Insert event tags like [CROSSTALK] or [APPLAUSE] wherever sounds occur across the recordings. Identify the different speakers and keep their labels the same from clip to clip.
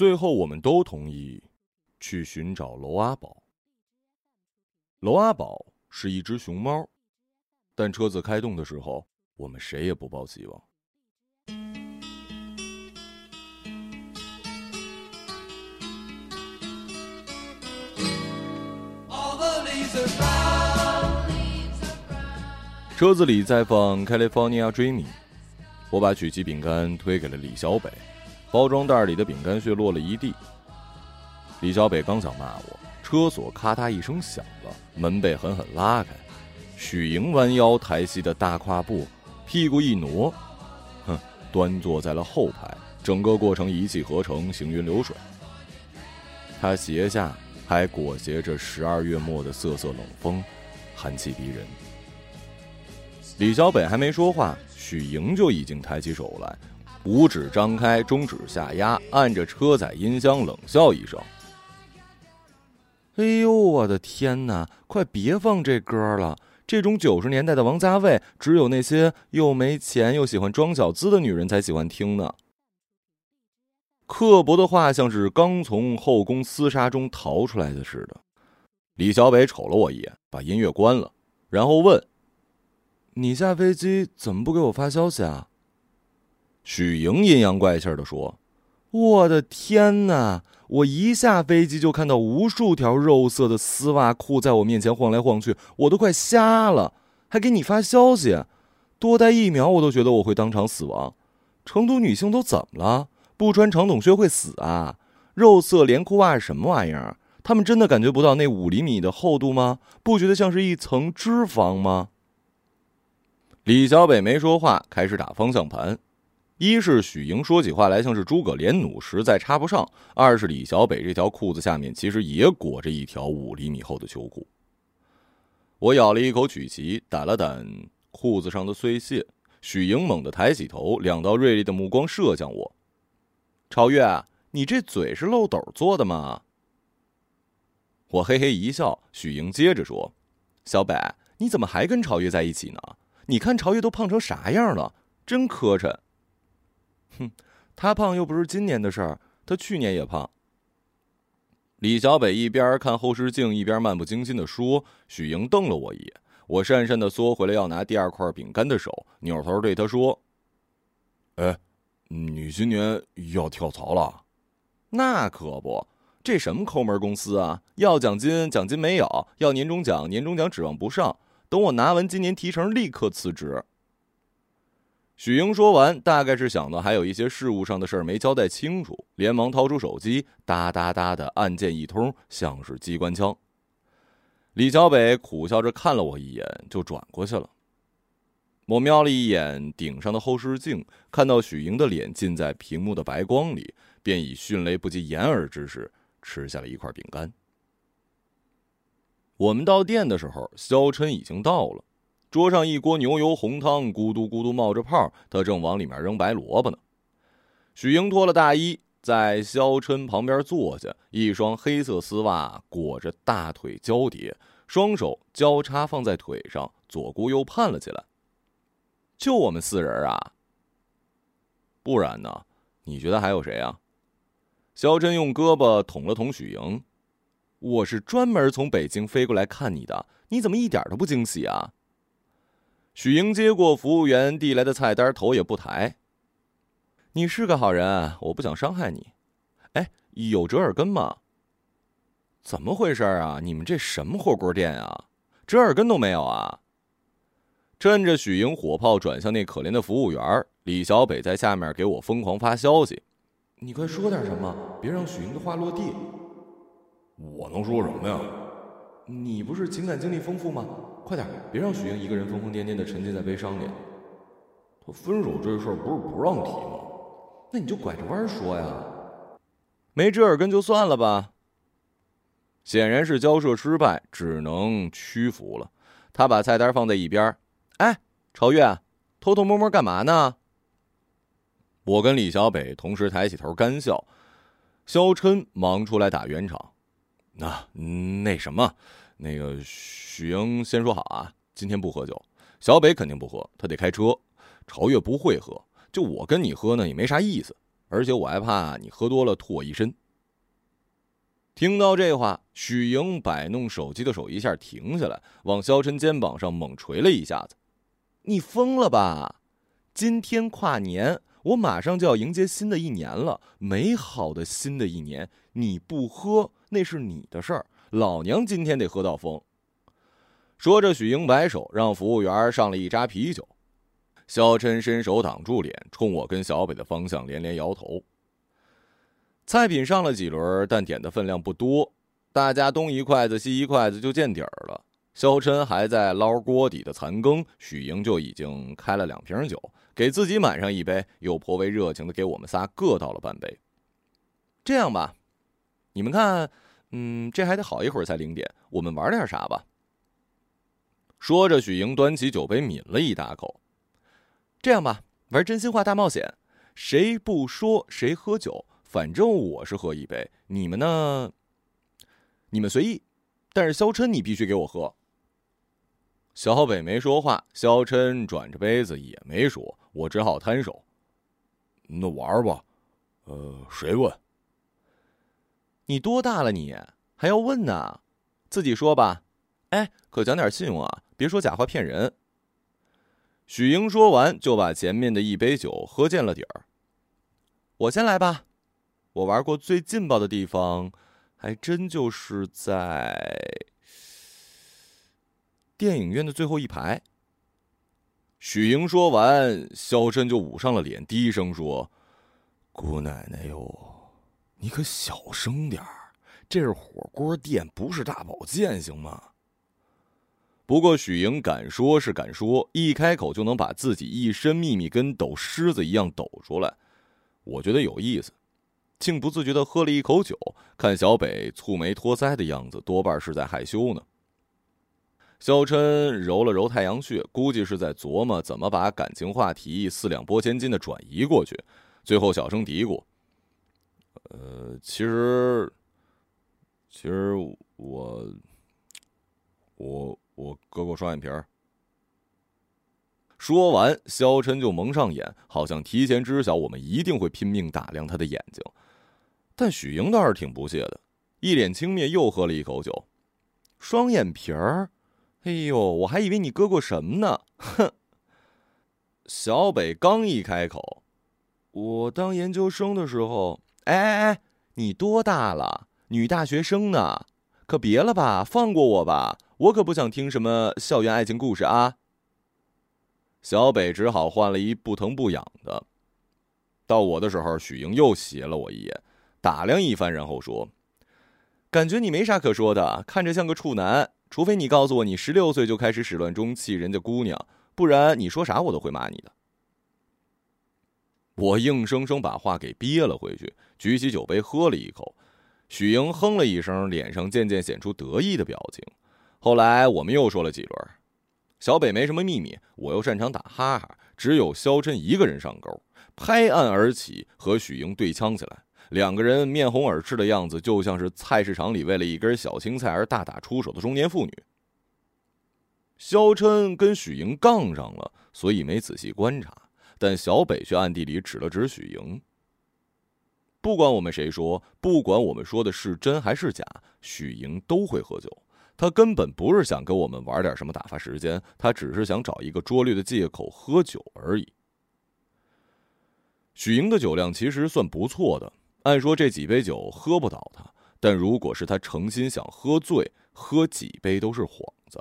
Speaker 1: 最后，我们都同意去寻找娄阿宝。娄阿宝是一只熊猫，但车子开动的时候，我们谁也不抱希望。车子里在放《California Dreaming》，我把曲奇饼干推给了李小北，包装袋里的饼干屑落了一地。李小北刚想骂我，车锁咔嗒一声响了，门被狠狠拉开，许莹弯腰抬膝的大跨步，屁股一挪，哼，端坐在了后排，整个过程一气呵成，行云流水。他鞋下还裹挟着十二月末的瑟瑟冷风，寒气逼人。李小北还没说话，许莹就已经抬起手来，五指张开，中指下压，按着车载音箱冷笑一声：“哎呦，我的天哪！快别放这歌了！这种九十年代的王家卫，只有那些又没钱又喜欢装小资的女人才喜欢听呢。”刻薄的话像是刚从后宫厮杀中逃出来的似的。李小北瞅了我一眼，把音乐关了，然后问。你下飞机怎么不给我发消息啊？许莹阴阳怪气的说：“我的天哪！我一下飞机就看到无数条肉色的丝袜裤在我面前晃来晃去，我都快瞎了，还给你发消息，多待一秒我都觉得我会当场死亡。成都女性都怎么了？不穿长筒靴会死啊？肉色连裤袜是什么玩意儿？他们真的感觉不到那五厘米的厚度吗？不觉得像是一层脂肪吗？”李小北没说话，开始打方向盘。一是许莹说起话来像是诸葛连弩，实在插不上；二是李小北这条裤子下面其实也裹着一条五厘米厚的秋裤。我咬了一口曲奇，掸了掸裤子上的碎屑。许莹猛地抬起头，两道锐利的目光射向我。超越，你这嘴是漏斗做的吗？我嘿嘿一笑。许莹接着说：“小北，你怎么还跟超越在一起呢？”你看朝月都胖成啥样了，真磕碜。哼，[LAUGHS] 他胖又不是今年的事儿，他去年也胖。李小北一边看后视镜，一边漫不经心的说。许莹瞪了我一眼，我讪讪的缩回了要拿第二块饼干的手，扭头对他说：“哎，你今年要跳槽了？那可不，这什么抠门公司啊？要奖金奖金没有，要年终奖年终奖指望不上。”等我拿完今年提成，立刻辞职。许英说完，大概是想到还有一些事务上的事儿没交代清楚，连忙掏出手机，哒哒哒的按键一通，像是机关枪。李小北苦笑着看了我一眼，就转过去了。我瞄了一眼顶上的后视镜，看到许莹的脸浸在屏幕的白光里，便以迅雷不及掩耳之势吃下了一块饼干。我们到店的时候，肖琛已经到了，桌上一锅牛油红汤咕嘟咕嘟冒着泡，他正往里面扔白萝卜呢。许英脱了大衣，在肖琛旁边坐下，一双黑色丝袜裹着大腿交叠，双手交叉放在腿上，左顾右盼了起来。就我们四人啊？不然呢？你觉得还有谁啊？肖琛用胳膊捅了捅许莹。我是专门从北京飞过来看你的，你怎么一点都不惊喜啊？许莹接过服务员递来的菜单，头也不抬。你是个好人，我不想伤害你。哎，有折耳根吗？怎么回事啊？你们这什么火锅店啊？折耳根都没有啊？趁着许莹火炮转向那可怜的服务员，李小北在下面给我疯狂发消息：“你快说点什么，别让许莹的话落地。”
Speaker 2: 我能说什么呀？
Speaker 1: 你不是情感经历丰富吗？快点，别让许英一个人疯疯癫癫的沉浸在悲伤里。
Speaker 2: 他分手这事儿不是不让提吗？
Speaker 1: 那你就拐着弯说呀。没折耳根就算了吧。显然是交涉失败，只能屈服了。他把菜单放在一边。哎，朝月，偷偷摸摸干嘛呢？我跟李小北同时抬起头干笑。肖琛忙出来打圆场。那那什么，那个许英先说好啊，今天不喝酒。小北肯定不喝，他得开车。朝月不会喝，就我跟你喝呢，也没啥意思。而且我还怕你喝多了吐我一身。听到这话，许莹摆弄手机的手一下停下来，往肖琛肩膀上猛捶了一下子：“你疯了吧？今天跨年，我马上就要迎接新的一年了，美好的新的一年，你不喝那是你的事儿，老娘今天得喝到疯。”说着，许莹摆手让服务员上了一扎啤酒。肖琛伸手挡住脸，冲我跟小北的方向连连摇头。菜品上了几轮，但点的分量不多，大家东一筷子西一筷子就见底儿了。肖琛还在捞锅底的残羹，许莹就已经开了两瓶酒，给自己满上一杯，又颇为热情的给我们仨各倒了半杯。这样吧，你们看，嗯，这还得好一会儿才零点，我们玩点啥吧？说着，许莹端起酒杯抿了一大口。这样吧，玩真心话大冒险，谁不说谁喝酒。反正我是喝一杯，你们呢？你们随意，但是肖琛你必须给我喝。小北没说话，肖琛转着杯子也没说，我只好摊手。
Speaker 2: 那玩吧，呃，谁问？
Speaker 1: 你多大了？你还要问呢？自己说吧。哎，可讲点信用啊，别说假话骗人。许英说完，就把前面的一杯酒喝见了底儿。我先来吧。我玩过最劲爆的地方，还真就是在电影院的最后一排。许莹说完，肖申就捂上了脸，低声说：“姑奶奶哟，你可小声点儿，这是火锅店，不是大保健，行吗？”不过许莹敢说是敢说，一开口就能把自己一身秘密跟抖狮子一样抖出来，我觉得有意思。竟不自觉的喝了一口酒，看小北蹙眉托腮的样子，多半是在害羞呢。肖琛揉了揉太阳穴，估计是在琢磨怎么把感情话题四两拨千斤的转移过去。最后小声嘀咕：“呃，其实，其实我，我我割过双眼皮儿。”说完，肖琛就蒙上眼，好像提前知晓我们一定会拼命打量他的眼睛。但许莹倒是挺不屑的，一脸轻蔑，又喝了一口酒。双眼皮儿，哎呦，我还以为你割过什么呢！哼。小北刚一开口，我当研究生的时候，哎哎哎，你多大了？女大学生呢？可别了吧，放过我吧，我可不想听什么校园爱情故事啊。小北只好换了一不疼不痒的。到我的时候，许莹又斜了我一眼。打量一番，然后说：“感觉你没啥可说的，看着像个处男。除非你告诉我你十六岁就开始始乱终弃人家姑娘，不然你说啥我都会骂你的。”我硬生生把话给憋了回去，举起酒杯喝了一口。许莹哼了一声，脸上渐渐显出得意的表情。后来我们又说了几轮，小北没什么秘密，我又擅长打哈哈，只有肖琛一个人上钩，拍案而起，和许莹对呛起来。两个人面红耳赤的样子，就像是菜市场里为了一根小青菜而大打出手的中年妇女。肖琛跟许莹杠上了，所以没仔细观察，但小北却暗地里指了指许莹。不管我们谁说，不管我们说的是真还是假，许莹都会喝酒。他根本不是想跟我们玩点什么打发时间，他只是想找一个拙劣的借口喝酒而已。许莹的酒量其实算不错的。按说这几杯酒喝不倒他，但如果是他诚心想喝醉，喝几杯都是幌子。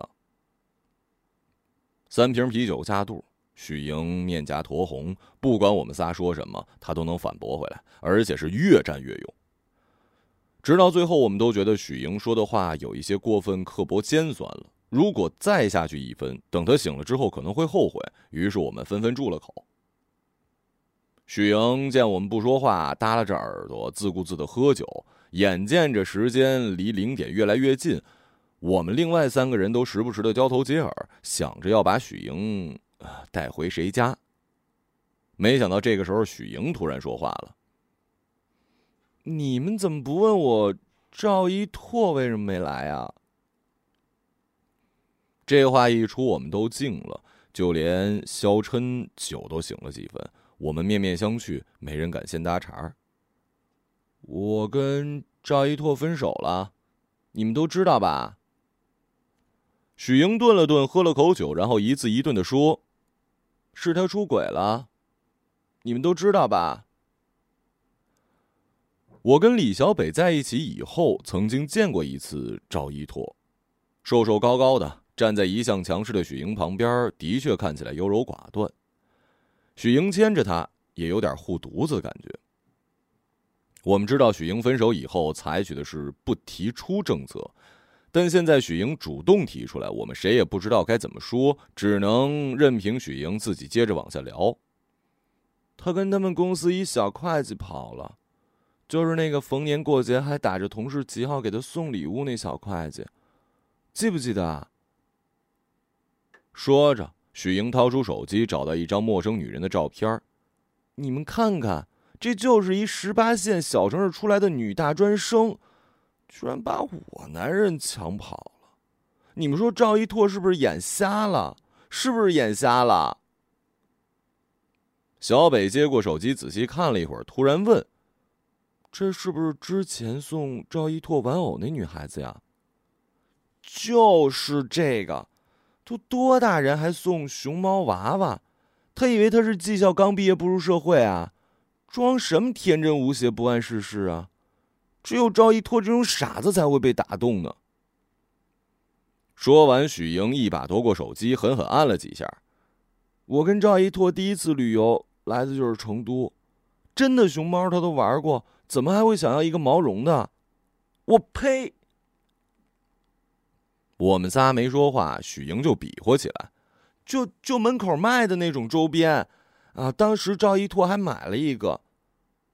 Speaker 1: 三瓶啤酒下肚，许莹面颊酡红，不管我们仨说什么，他都能反驳回来，而且是越战越勇。直到最后，我们都觉得许莹说的话有一些过分刻薄尖酸了。如果再下去一分，等他醒了之后可能会后悔。于是我们纷纷住了口。许莹见我们不说话，耷拉着耳朵，自顾自的喝酒。眼见着时间离零点越来越近，我们另外三个人都时不时的交头接耳，想着要把许莹带回谁家。没想到这个时候，许莹突然说话了：“你们怎么不问我赵一拓为什么没来啊？”这话一出，我们都静了，就连肖琛酒都醒了几分。我们面面相觑，没人敢先搭茬儿。我跟赵一拓分手了，你们都知道吧？许莹顿了顿，喝了口酒，然后一字一顿的说：“是他出轨了，你们都知道吧？”我跟李小北在一起以后，曾经见过一次赵一拓，瘦瘦高高的，站在一向强势的许莹旁边，的确看起来优柔寡断。许莹牵着他，也有点护犊子的感觉。我们知道许莹分手以后采取的是不提出政策，但现在许莹主动提出来，我们谁也不知道该怎么说，只能任凭许莹自己接着往下聊。他跟他们公司一小会计跑了。就是那个逢年过节还打着同事旗号给他送礼物那小会计，记不记得？说着，许莹掏出手机，找到一张陌生女人的照片你们看看，这就是一十八线小城市出来的女大专生，居然把我男人抢跑了！你们说赵一拓是不是眼瞎了？是不是眼瞎了？小北接过手机，仔细看了一会儿，突然问。这是不是之前送赵一拓玩偶那女孩子呀？就是这个，都多大人还送熊猫娃娃？他以为他是技校刚毕业步入社会啊？装什么天真无邪、不谙世事啊？只有赵一拓这种傻子才会被打动呢。说完，许莹一把夺过手机，狠狠按了几下。我跟赵一拓第一次旅游来的就是成都，真的熊猫他都玩过。怎么还会想要一个毛绒的？我呸！我们仨没说话，许莹就比划起来，就就门口卖的那种周边，啊，当时赵一拓还买了一个，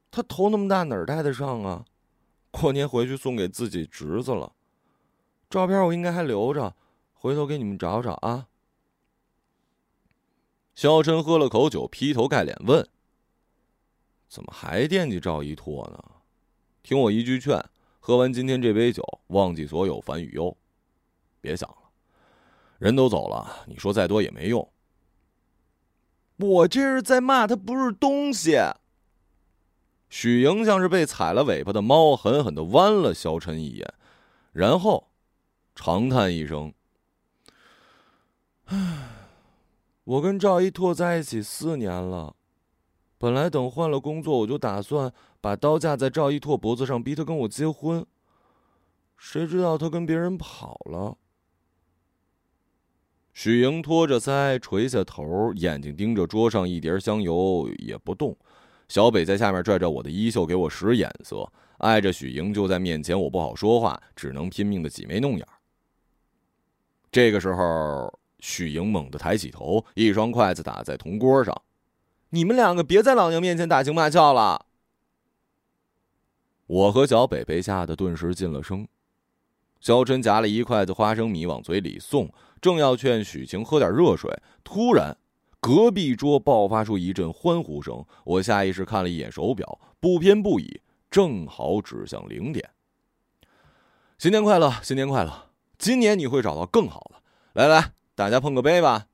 Speaker 1: 他头那么大哪儿戴得上啊？过年回去送给自己侄子了，照片我应该还留着，回头给你们找找啊。肖琛喝了口酒，劈头盖脸问。怎么还惦记赵一拓呢？听我一句劝，喝完今天这杯酒，忘记所有烦与忧，别想了。人都走了，你说再多也没用。我这是在骂他不是东西。许莹像是被踩了尾巴的猫，狠狠的剜了萧晨一眼，然后长叹一声：“唉，我跟赵一拓在一起四年了。”本来等换了工作，我就打算把刀架在赵一拓脖子上，逼他跟我结婚。谁知道他跟别人跑了。许莹托着腮，垂下头，眼睛盯着桌上一碟香油，也不动。小北在下面拽着我的衣袖，给我使眼色。碍着许莹就在面前，我不好说话，只能拼命的挤眉弄眼。这个时候，许莹猛地抬起头，一双筷子打在铜锅上。你们两个别在老娘面前打情骂俏了。我和小北被吓得顿时噤了声。肖琛夹了一筷子花生米往嘴里送，正要劝许晴喝点热水，突然，隔壁桌爆发出一阵欢呼声。我下意识看了一眼手表，不偏不倚，正好指向零点。新年快乐，新年快乐！今年你会找到更好的。来来，大家碰个杯吧。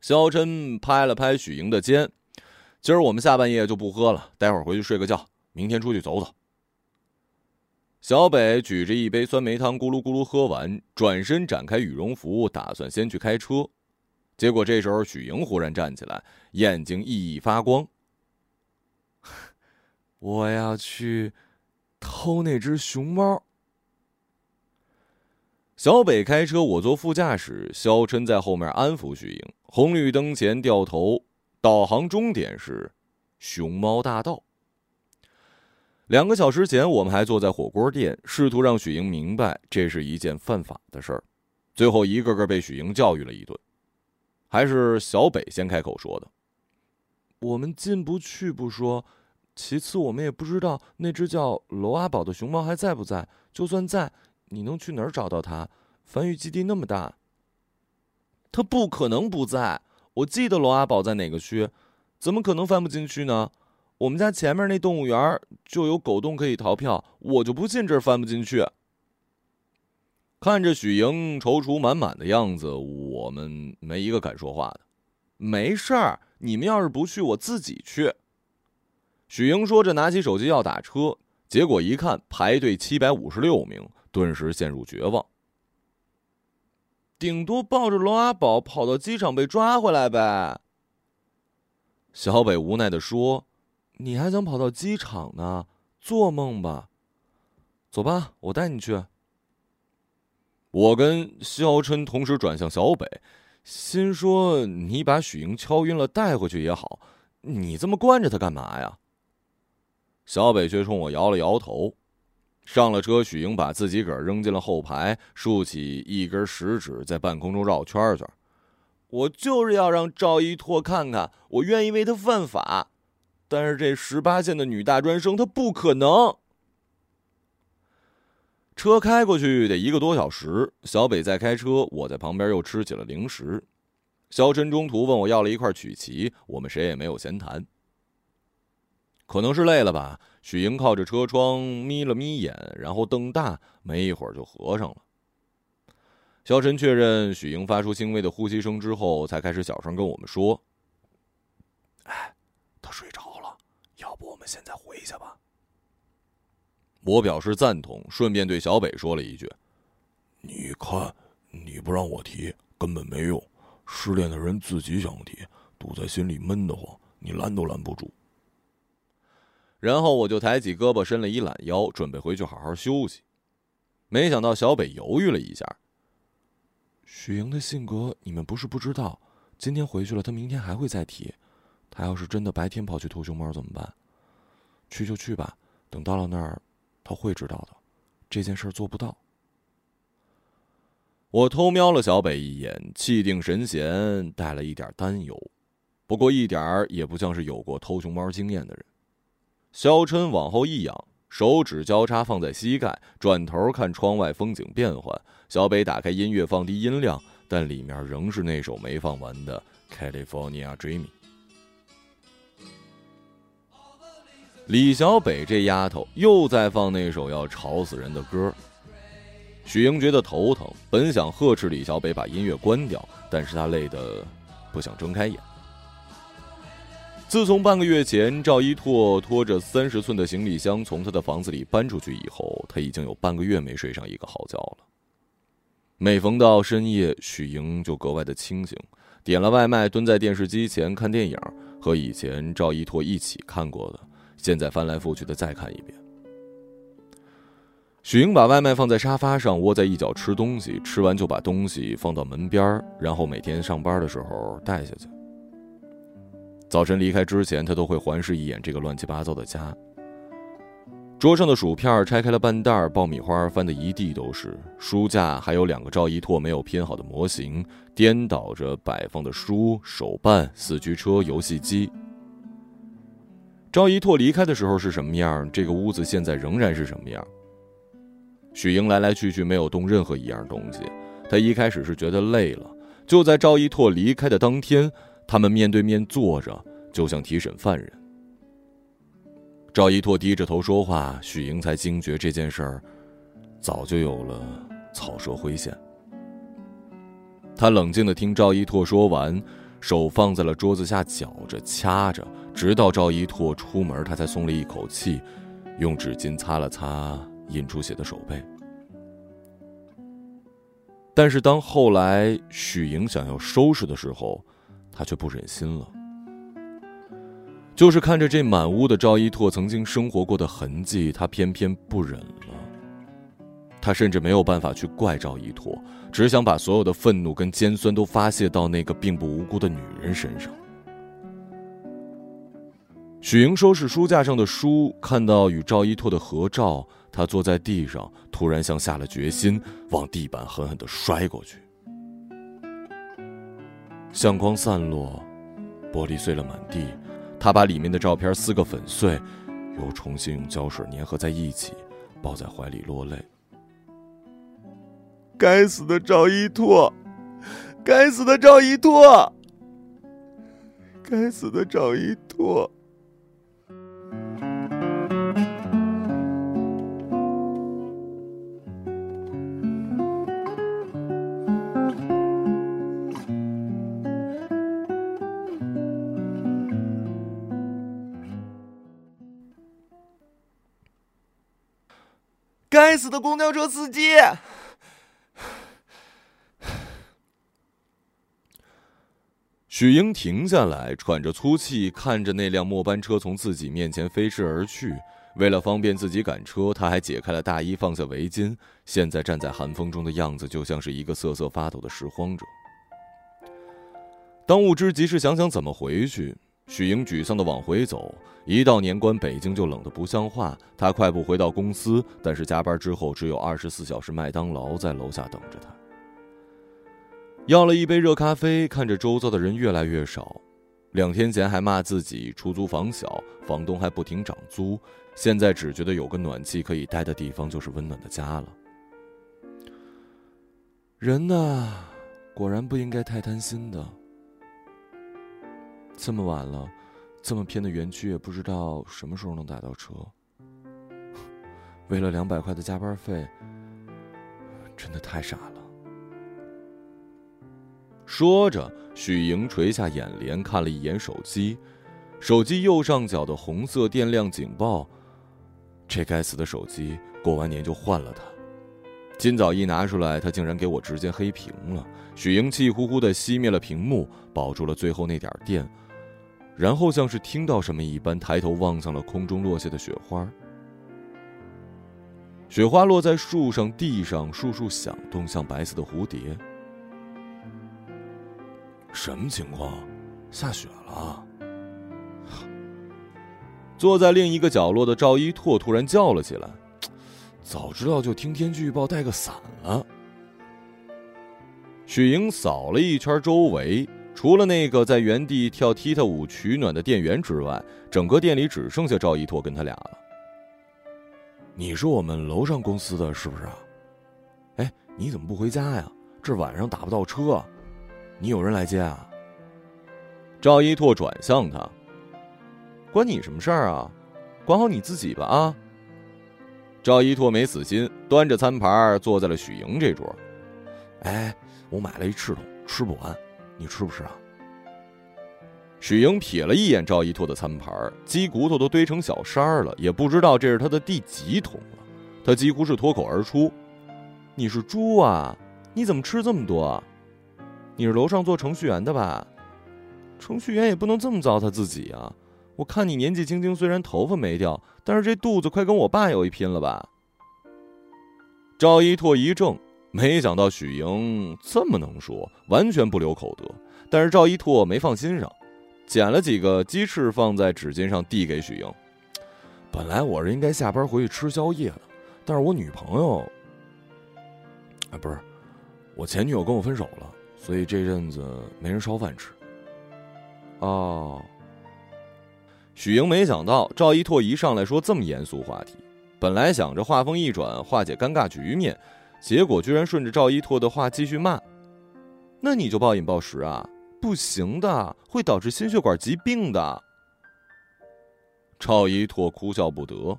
Speaker 1: 肖琛拍了拍许莹的肩：“今儿我们下半夜就不喝了，待会儿回去睡个觉，明天出去走走。”小北举着一杯酸梅汤，咕噜咕噜喝完，转身展开羽绒服，打算先去开车。结果这时候许莹忽然站起来，眼睛熠熠发光：“ [LAUGHS] 我要去偷那只熊猫。”小北开车，我坐副驾驶，肖琛在后面安抚许莹。红绿灯前掉头，导航终点是熊猫大道。两个小时前，我们还坐在火锅店，试图让许莹明白这是一件犯法的事儿，最后一个个被许莹教育了一顿。还是小北先开口说的：“我们进不去不说，其次我们也不知道那只叫罗阿宝的熊猫还在不在。就算在，你能去哪儿找到它？繁育基地那么大。”他不可能不在，我记得罗阿宝在哪个区，怎么可能翻不进去呢？我们家前面那动物园就有狗洞可以逃票，我就不信这儿翻不进去。看着许莹踌躇满满的样子，我们没一个敢说话的。没事儿，你们要是不去，我自己去。许莹说着，拿起手机要打车，结果一看排队七百五十六名，顿时陷入绝望。顶多抱着龙阿宝跑到机场被抓回来呗。小北无奈的说：“你还想跑到机场呢？做梦吧！走吧，我带你去。”我跟肖琛同时转向小北。心说：“你把许莹敲晕了带回去也好，你这么惯着她干嘛呀？”小北却冲我摇了摇头。上了车，许莹把自己个儿扔进了后排，竖起一根食指在半空中绕圈圈。我就是要让赵一拓看看，我愿意为他犯法，但是这十八线的女大专生，她不可能。车开过去得一个多小时，小北在开车，我在旁边又吃起了零食。肖晨中途问我要了一块曲奇，我们谁也没有闲谈。可能是累了吧，许莹靠着车窗眯了眯眼，然后瞪大，没一会儿就合上了。肖晨确认许莹发出轻微的呼吸声之后，才开始小声跟我们说：“
Speaker 2: 哎，他睡着了，要不我们现在回去吧。”
Speaker 1: 我表示赞同，顺便对小北说了一句：“
Speaker 2: 你看，你不让我提，根本没用。失恋的人自己想提，堵在心里闷得慌，你拦都拦不住。”
Speaker 1: 然后我就抬起胳膊，伸了一懒腰，准备回去好好休息。没想到小北犹豫了一下：“许莹的性格你们不是不知道，今天回去了，她明天还会再提。她要是真的白天跑去偷熊猫怎么办？去就去吧，等到了那儿。”他会知道的，这件事做不到。我偷瞄了小北一眼，气定神闲，带了一点担忧，不过一点儿也不像是有过偷熊猫经验的人。肖琛往后一仰，手指交叉放在膝盖，转头看窗外风景变幻。小北打开音乐，放低音量，但里面仍是那首没放完的《California Dreaming》。李小北这丫头又在放那首要吵死人的歌。许莹觉得头疼，本想呵斥李小北把音乐关掉，但是她累得不想睁开眼。自从半个月前赵一拓拖着三十寸的行李箱从他的房子里搬出去以后，他已经有半个月没睡上一个好觉了。每逢到深夜，许莹就格外的清醒，点了外卖，蹲在电视机前看电影，和以前赵一拓一起看过的。现在翻来覆去的再看一遍。许英把外卖放在沙发上，窝在一角吃东西，吃完就把东西放到门边然后每天上班的时候带下去。早晨离开之前，他都会环视一眼这个乱七八糟的家。桌上的薯片拆开了半袋，爆米花翻得一地都是，书架还有两个赵一拓没有拼好的模型，颠倒着摆放的书、手办、四驱车、游戏机。赵一拓离开的时候是什么样？这个屋子现在仍然是什么样？许莹来来去去没有动任何一样东西。她一开始是觉得累了。就在赵一拓离开的当天，他们面对面坐着，就像提审犯人。赵一拓低着头说话，许莹才惊觉这件事儿早就有了草蛇灰线。他冷静的听赵一拓说完，手放在了桌子下绞着掐着。直到赵一拓出门，他才松了一口气，用纸巾擦了擦印出血的手背。但是当后来许莹想要收拾的时候，他却不忍心了。就是看着这满屋的赵一拓曾经生活过的痕迹，他偏偏不忍了。他甚至没有办法去怪赵一拓，只想把所有的愤怒跟尖酸都发泄到那个并不无辜的女人身上。许莹收拾书架上的书，看到与赵一拓的合照，她坐在地上，突然像下了决心，往地板狠狠的摔过去。相框散落，玻璃碎了满地，她把里面的照片撕个粉碎，又重新用胶水粘合在一起，抱在怀里落泪。该死的赵一拓该死的赵一拓该死的赵一拓。该死的公交车司机！许英停下来，喘着粗气，看着那辆末班车从自己面前飞驰而去。为了方便自己赶车，他还解开了大衣，放下围巾。现在站在寒风中的样子，就像是一个瑟瑟发抖的拾荒者。当务之急是想想怎么回去。许英沮丧的往回走，一到年关，北京就冷得不像话。他快步回到公司，但是加班之后只有二十四小时麦当劳在楼下等着他。要了一杯热咖啡，看着周遭的人越来越少。两天前还骂自己出租房小，房东还不停涨租，现在只觉得有个暖气可以待的地方就是温暖的家了。人呐，果然不应该太贪心的。这么晚了，这么偏的园区也不知道什么时候能打到车。[LAUGHS] 为了两百块的加班费，真的太傻了。说着，许莹垂下眼帘，看了一眼手机，手机右上角的红色电量警报。这该死的手机，过完年就换了它。今早一拿出来，它竟然给我直接黑屏了。许莹气呼呼的熄灭了屏幕，保住了最后那点电，然后像是听到什么一般，抬头望向了空中落下的雪花。雪花落在树上、地上，簌簌响动，像白色的蝴蝶。
Speaker 2: 什么情况？下雪了！
Speaker 1: 坐在另一个角落的赵一拓突然叫了起来：“早知道就听天气预报带个伞了。”许莹扫了一圈周围，除了那个在原地跳踢踏舞取暖的店员之外，整个店里只剩下赵一拓跟他俩了。
Speaker 2: 你是我们楼上公司的是不是？
Speaker 1: 哎，你怎么不回家呀？这晚上打不到车。你有人来接啊？赵一拓转向他，关你什么事儿啊？管好你自己吧啊！赵一拓没死心，端着餐盘坐在了许莹这桌。
Speaker 2: 哎，我买了一翅桶，吃不完，你吃不吃啊？
Speaker 1: 许莹瞥了一眼赵一拓的餐盘，鸡骨头都堆成小山了，也不知道这是他的第几桶了。他几乎是脱口而出：“你是猪啊？你怎么吃这么多啊？”你是楼上做程序员的吧？程序员也不能这么糟蹋自己啊！我看你年纪轻轻，虽然头发没掉，但是这肚子快跟我爸有一拼了吧？赵一拓一怔，没想到许莹这么能说，完全不留口德。但是赵一拓没放心上，捡了几个鸡翅放在纸巾上递给许莹。
Speaker 2: 本来我是应该下班回去吃宵夜的，但是我女朋友……啊，不是，我前女友跟我分手了。所以这阵子没人烧饭吃。
Speaker 1: 哦，许莹没想到赵一拓一上来说这么严肃话题，本来想着话锋一转化解尴尬局面，结果居然顺着赵一拓的话继续骂：“那你就暴饮暴食啊？不行的，会导致心血管疾病的。”赵一拓哭笑不得。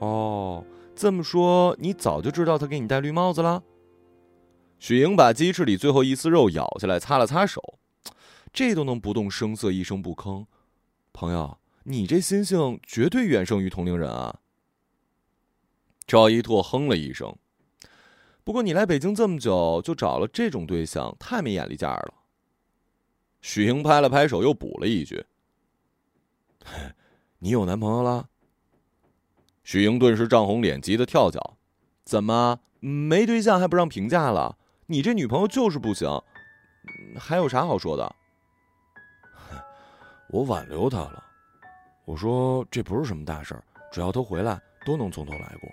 Speaker 1: 哦，这么说你早就知道他给你戴绿帽子了？许莹把鸡翅里最后一丝肉咬下来，擦了擦手，这都能不动声色、一声不吭。朋友，你这心性绝对远胜于同龄人啊！赵一拓哼了一声。不过你来北京这么久，就找了这种对象，太没眼力见儿了。许莹拍了拍手，又补了一句：“ [LAUGHS]
Speaker 2: 你有男朋友了？”
Speaker 1: 许莹顿时涨红脸，急得跳脚：“怎么没对象还不让评价了？”你这女朋友就是不行，还有啥好说的？[LAUGHS]
Speaker 2: 我挽留她了，我说这不是什么大事儿，只要她回来，都能从头来过。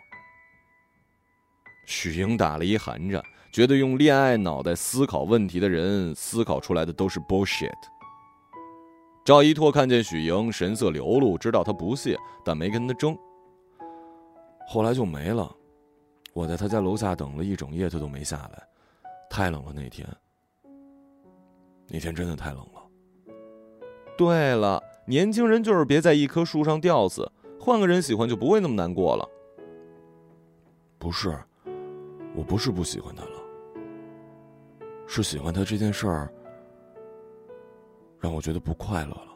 Speaker 1: 许莹打了一寒颤，觉得用恋爱脑袋思考问题的人，思考出来的都是 bullshit。赵一拓看见许莹神色流露，知道她不屑，但没跟她争。
Speaker 2: 后来就没了，我在他家楼下等了一整夜，他都没下来。太冷了那天，那天真的太冷了。
Speaker 1: 对了，年轻人就是别在一棵树上吊死，换个人喜欢就不会那么难过了。
Speaker 2: 不是，我不是不喜欢他了，是喜欢他这件事儿让我觉得不快乐了。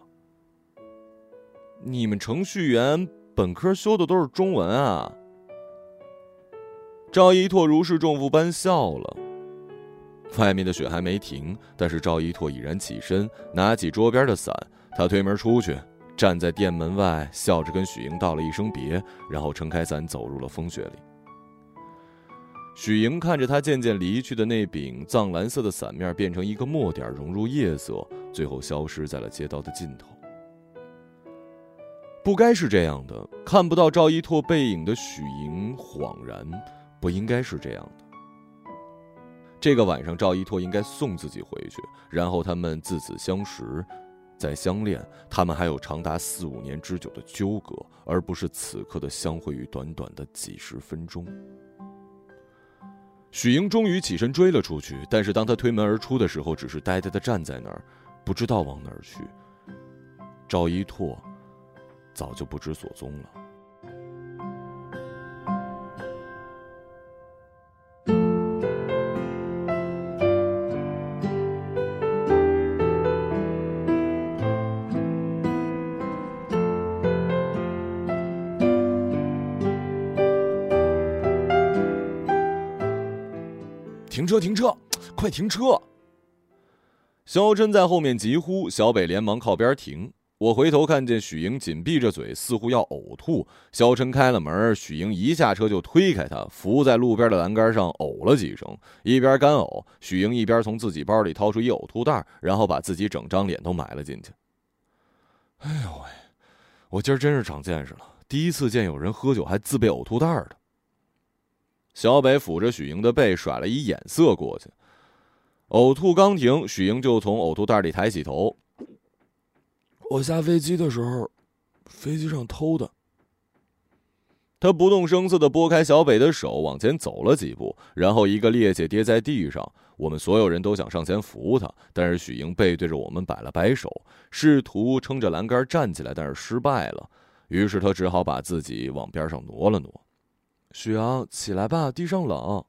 Speaker 1: 你们程序员本科修的都是中文啊。赵一拓如释重负般笑了。外面的雪还没停，但是赵一拓已然起身，拿起桌边的伞。他推门出去，站在店门外，笑着跟许莹道了一声别，然后撑开伞走入了风雪里。许莹看着他渐渐离去的那柄藏蓝色的伞面变成一个墨点，融入夜色，最后消失在了街道的尽头。不该是这样的，看不到赵一拓背影的许莹恍然，不应该是这样的。这个晚上，赵一拓应该送自己回去，然后他们自此相识，再相恋。他们还有长达四五年之久的纠葛，而不是此刻的相会于短短的几十分钟。许英终于起身追了出去，但是当他推门而出的时候，只是呆呆的站在那儿，不知道往哪儿去。赵一拓早就不知所踪了。车！停车！[TSK] 快停车！肖真在后面急呼，小北连忙靠边停。我回头看见许英紧闭着嘴，似乎要呕吐。肖琛开了门，许英一下车就推开他，伏在路边的栏杆上呕了几声，一边干呕，许英一边从自己包里掏出一呕吐袋，然后把自己整张脸都埋了进去。哎呦喂！我今儿真是长见识了，第一次见有人喝酒还自备呕吐袋的。小北抚着许莹的背，甩了一眼色过去。呕吐刚停，许莹就从呕吐袋里抬起头。
Speaker 2: 我下飞机的时候，飞机上偷的。
Speaker 1: 他不动声色的拨开小北的手，往前走了几步，然后一个趔趄跌在地上。我们所有人都想上前扶他，但是许莹背对着我们摆了摆手，试图撑着栏杆站起来，但是失败了。于是他只好把自己往边上挪了挪。
Speaker 2: 许阳，起来吧，地上冷。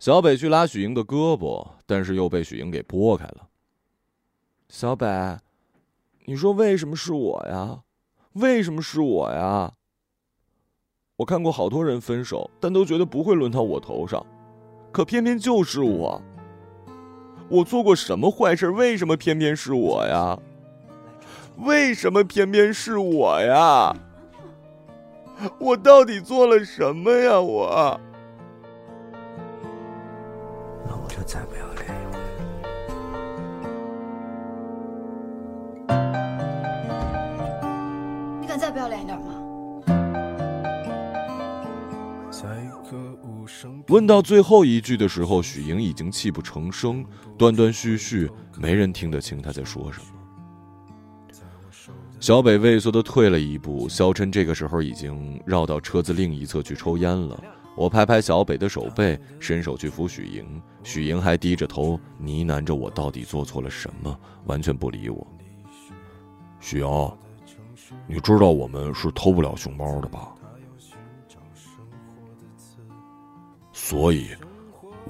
Speaker 1: 小北去拉许莹的胳膊，但是又被许莹给拨开了。
Speaker 2: 小北，你说为什么是我呀？为什么是我呀？我看过好多人分手，但都觉得不会轮到我头上，可偏偏就是我。我做过什么坏事？为什么偏偏是我呀？为什么偏偏是我呀？我到底做了什么呀？我，
Speaker 3: 那我就再不要脸一回。
Speaker 4: 你敢再不要脸一点吗？
Speaker 1: 问到最后一句的时候，许莹已经泣不成声，断断续续，没人听得清她在说什么。小北畏缩的退了一步，肖琛这个时候已经绕到车子另一侧去抽烟了。我拍拍小北的手背，伸手去扶许莹，许莹还低着头呢喃着我到底做错了什么，完全不理我。
Speaker 2: 许莹，你知道我们是偷不了熊猫的吧？所以，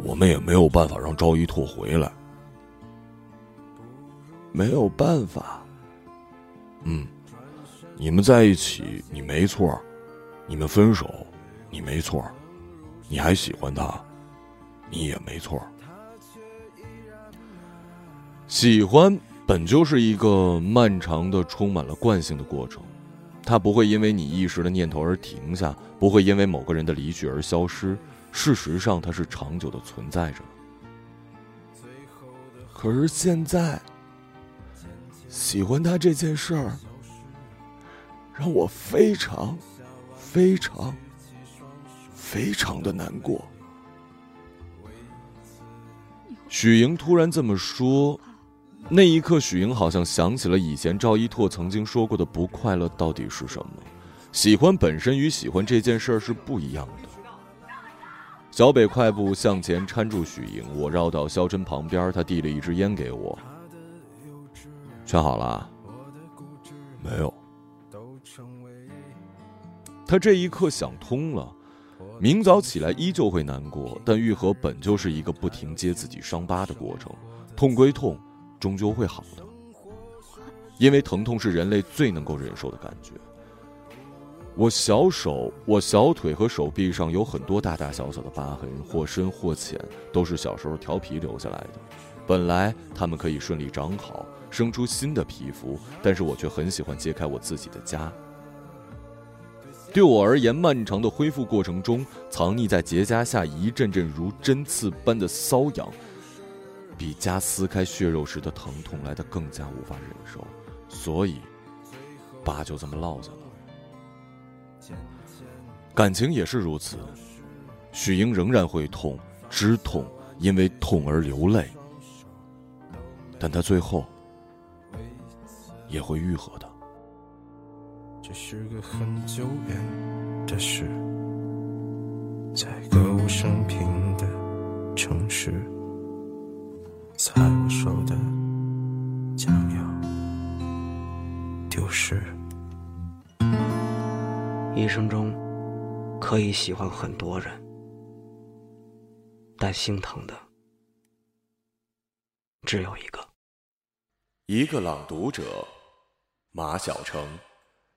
Speaker 2: 我们也没有办法让赵一拓回来。
Speaker 3: 没有办法。
Speaker 2: 嗯，你们在一起，你没错；你们分手，你没错；你还喜欢他，你也没错。
Speaker 1: 喜欢本就是一个漫长的、充满了惯性的过程，它不会因为你一时的念头而停下，不会因为某个人的离去而消失。事实上，它是长久的存在着。
Speaker 3: 可是现在。喜欢他这件事儿，让我非常、非常、非常的难过。
Speaker 1: 许莹突然这么说，那一刻，许莹好像想起了以前赵一拓曾经说过的“不快乐到底是什么”。喜欢本身与喜欢这件事儿是不一样的。小北快步向前搀住许莹，我绕到肖琛旁边，他递了一支烟给我。劝好了，
Speaker 2: 没有。
Speaker 1: 他这一刻想通了，明早起来依旧会难过，但愈合本就是一个不停揭自己伤疤的过程，痛归痛，终究会好的。因为疼痛是人类最能够忍受的感觉。我小手、我小腿和手臂上有很多大大小小的疤痕，或深或浅，都是小时候调皮留下来的。本来它们可以顺利长好，生出新的皮肤，但是我却很喜欢揭开我自己的家。对我而言，漫长的恢复过程中，藏匿在结痂下一阵阵如针刺般的瘙痒，比痂撕开血肉时的疼痛来得更加无法忍受，所以，疤就这么落下了。感情也是如此，许英仍然会痛，知痛，因为痛而流泪，但他最后也会愈合的。
Speaker 4: 这是个很久远的事，在歌舞升平的城市，在我手的将要丢失。
Speaker 5: 一生中可以喜欢很多人，但心疼的只有一个。
Speaker 1: 一个朗读者，马晓成。